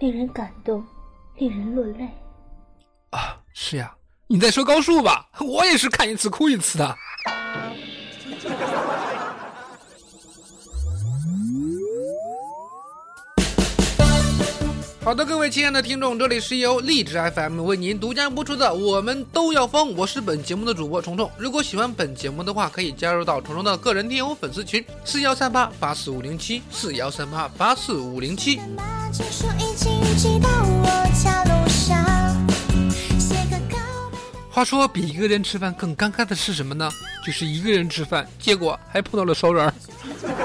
令人感动，令人落泪。啊，是呀，你在说高数吧？我也是看一次哭一次的。好的，各位亲爱的听众，这里是由荔枝 FM 为您独家播出的《我们都要疯》，我是本节目的主播虫虫。如果喜欢本节目的话，可以加入到虫虫的个人听友粉丝群：四幺三八八四五零七四幺三八八四五零七。话说，比一个人吃饭更尴尬的是什么呢？就是一个人吃饭，结果还碰到了熟人。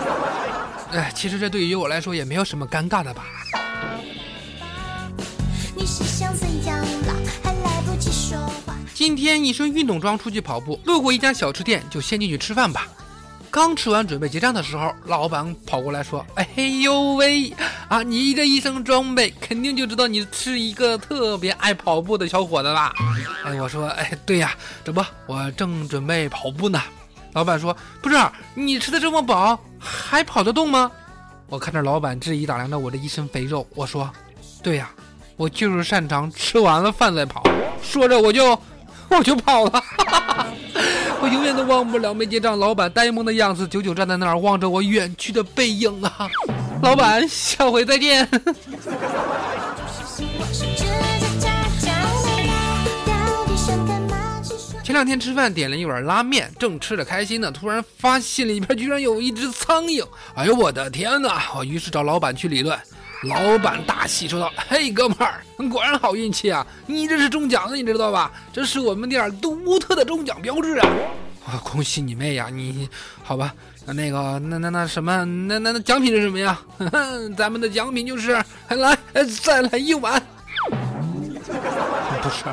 哎，其实这对于我来说也没有什么尴尬的吧。今天一身运动装出去跑步，路过一家小吃店，就先进去吃饭吧。刚吃完准备结账的时候，老板跑过来说：“哎呦喂，啊，你这一身装备，肯定就知道你是一个特别爱跑步的小伙子啦？”哎，我说：“哎，对呀，这不，我正准备跑步呢。”老板说：“不是，你吃的这么饱，还跑得动吗？”我看着老板质疑打量着我这一身肥肉，我说：“对呀。”我就是擅长吃完了饭再跑，说着我就我就跑了，我永远都忘不了没结账老板呆萌的样子，久久站在那儿望着我远去的背影啊！老板，下回再见。前两天吃饭点了一碗拉面，正吃着开心呢，突然发现里边居然有一只苍蝇！哎呦我的天哪！我于是找老板去理论。老板大喜说道：“嘿，哥们儿，果然好运气啊！你这是中奖了，你知道吧？这是我们店独特的中奖标志啊！啊恭喜你妹呀！你好吧？那个，那那那什么？那那那奖品是什么呀？咱们的奖品就是来，再来一碗。不是，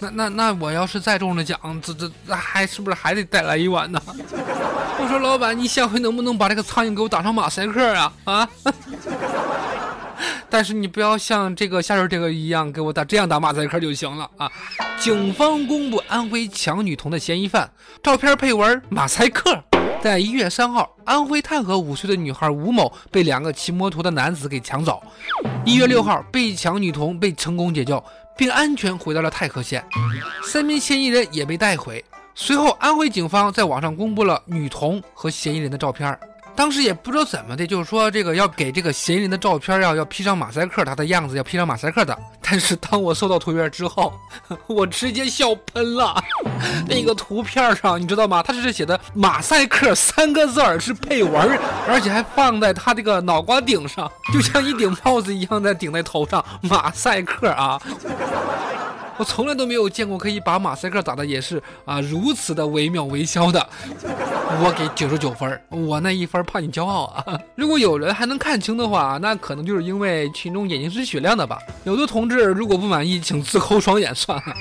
那那那我要是再中了奖，这这那还是不是还得再来一碗呢？我说老板，你下回能不能把这个苍蝇给我打上马赛克啊？啊？”但是你不要像这个下边这个一样给我打这样打马赛克就行了啊！警方公布安徽抢女童的嫌疑犯照片配文马赛克。在一月三号，安徽太和五岁的女孩吴某被两个骑摩托的男子给抢走。一月六号，被抢女童被成功解救，并安全回到了太和县，三名嫌疑人也被带回。随后，安徽警方在网上公布了女童和嫌疑人的照片。当时也不知道怎么的，就是说这个要给这个嫌疑人的照片要要 P 上马赛克，他的样子要 P 上马赛克的。但是当我收到图片之后，我直接笑喷了。那个图片上你知道吗？他这是写的“马赛克”三个字儿是配文，而且还放在他这个脑瓜顶上，就像一顶帽子一样在顶在头上。马赛克啊！我从来都没有见过可以把马赛克打的也是啊如此的惟妙惟肖的。我给九十九分，我那一分怕你骄傲啊！如果有人还能看清的话，那可能就是因为群众眼睛是雪亮的吧。有的同志如果不满意，请自抠双眼算了，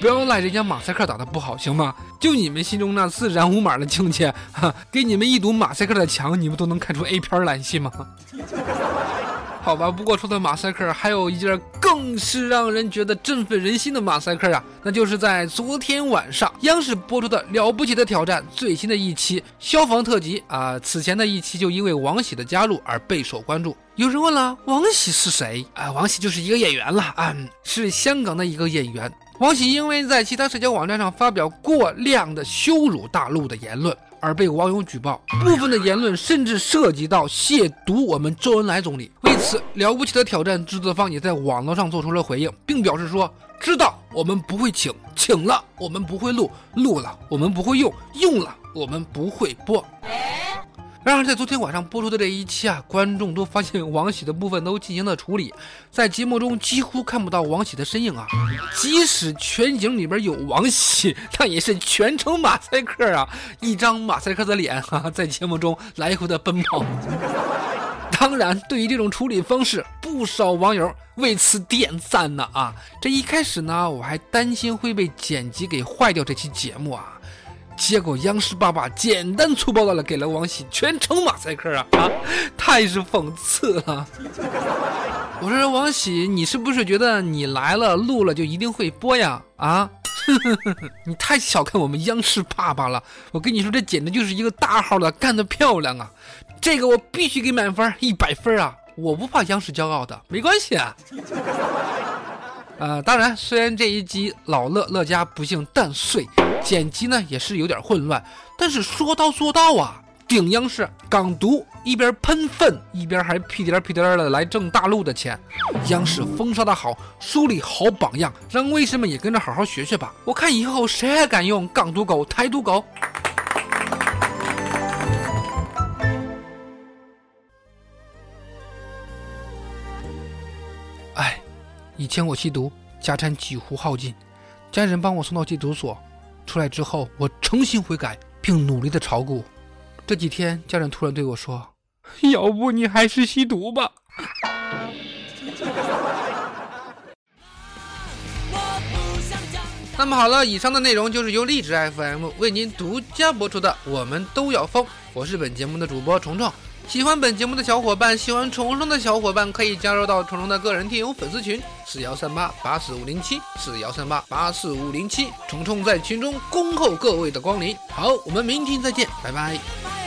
不要赖人家马赛克打的不好，行吗？就你们心中那自然无码的境界，给你们一堵马赛克的墙，你们都能看出 A 片来信吗？好吧，不过说到马赛克，还有一件更是让人觉得振奋人心的马赛克啊，那就是在昨天晚上央视播出的《了不起的挑战》最新的一期消防特辑啊。此前的一期就因为王喜的加入而备受关注。有人问了，王喜是谁？啊，王喜就是一个演员了啊，是香港的一个演员。王喜因为在其他社交网站上发表过量的羞辱大陆的言论。而被网友举报，部分的言论甚至涉及到亵渎我们周恩来总理。为此，了不起的挑战制作方也在网络上做出了回应，并表示说：“知道我们不会请，请了我们不会录，录了我们不会用，用了我们不会播。”然而，在昨天晚上播出的这一期啊，观众都发现王喜的部分都进行了处理，在节目中几乎看不到王喜的身影啊。即使全景里边有王喜，那也是全程马赛克啊，一张马赛克的脸哈，在节目中来回的奔跑。当然，对于这种处理方式，不少网友为此点赞呢啊！这一开始呢，我还担心会被剪辑给坏掉这期节目啊，结果央视爸爸简单粗暴的给了王喜全程马赛克啊啊，太是讽刺了！我说王喜，你是不是觉得你来了录了就一定会播呀？啊，你太小看我们央视爸爸了！我跟你说，这简直就是一个大号的，干得漂亮啊！这个我必须给满分一百分啊！我不怕央视骄傲的，没关系啊。呃，当然，虽然这一集老乐乐家不幸蛋碎，剪辑呢也是有点混乱，但是说到做到啊。顶央视港独，一边喷粪，一边还屁颠屁颠的来挣大陆的钱。央视封杀的好，树立好榜样，让卫士们也跟着好好学学吧。我看以后谁还敢用港独狗、台独狗？哎，以前我吸毒，家产几乎耗尽，家人帮我送到戒毒所，出来之后我诚心悔改，并努力的炒股。这几天，家人突然对我说：“ 要不你还是吸毒吧。”那么好了，以上的内容就是由荔枝 FM 为您独家播出的《我们都要疯》，我是本节目的主播虫虫。喜欢本节目的小伙伴，喜欢虫虫的小伙伴可以加入到虫虫的个人听友粉丝群四幺三八八四五零七四幺三八八四五零七，虫虫在群中恭候各位的光临。好，我们明天再见，拜拜。